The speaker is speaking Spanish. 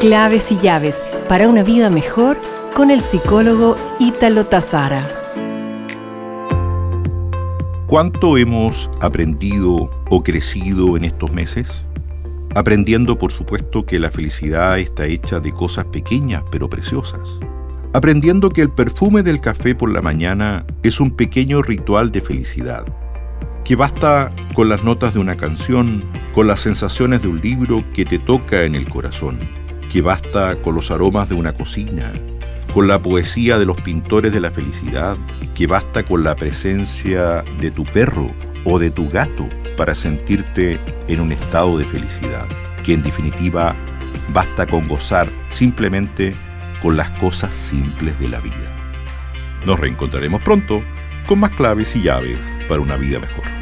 Claves y llaves para una vida mejor con el psicólogo Ítalo Tazara. ¿Cuánto hemos aprendido o crecido en estos meses? Aprendiendo, por supuesto, que la felicidad está hecha de cosas pequeñas pero preciosas. Aprendiendo que el perfume del café por la mañana es un pequeño ritual de felicidad que basta con las notas de una canción, con las sensaciones de un libro que te toca en el corazón, que basta con los aromas de una cocina, con la poesía de los pintores de la felicidad, que basta con la presencia de tu perro o de tu gato para sentirte en un estado de felicidad, que en definitiva basta con gozar simplemente con las cosas simples de la vida. Nos reencontraremos pronto con más claves y llaves para una vida mejor.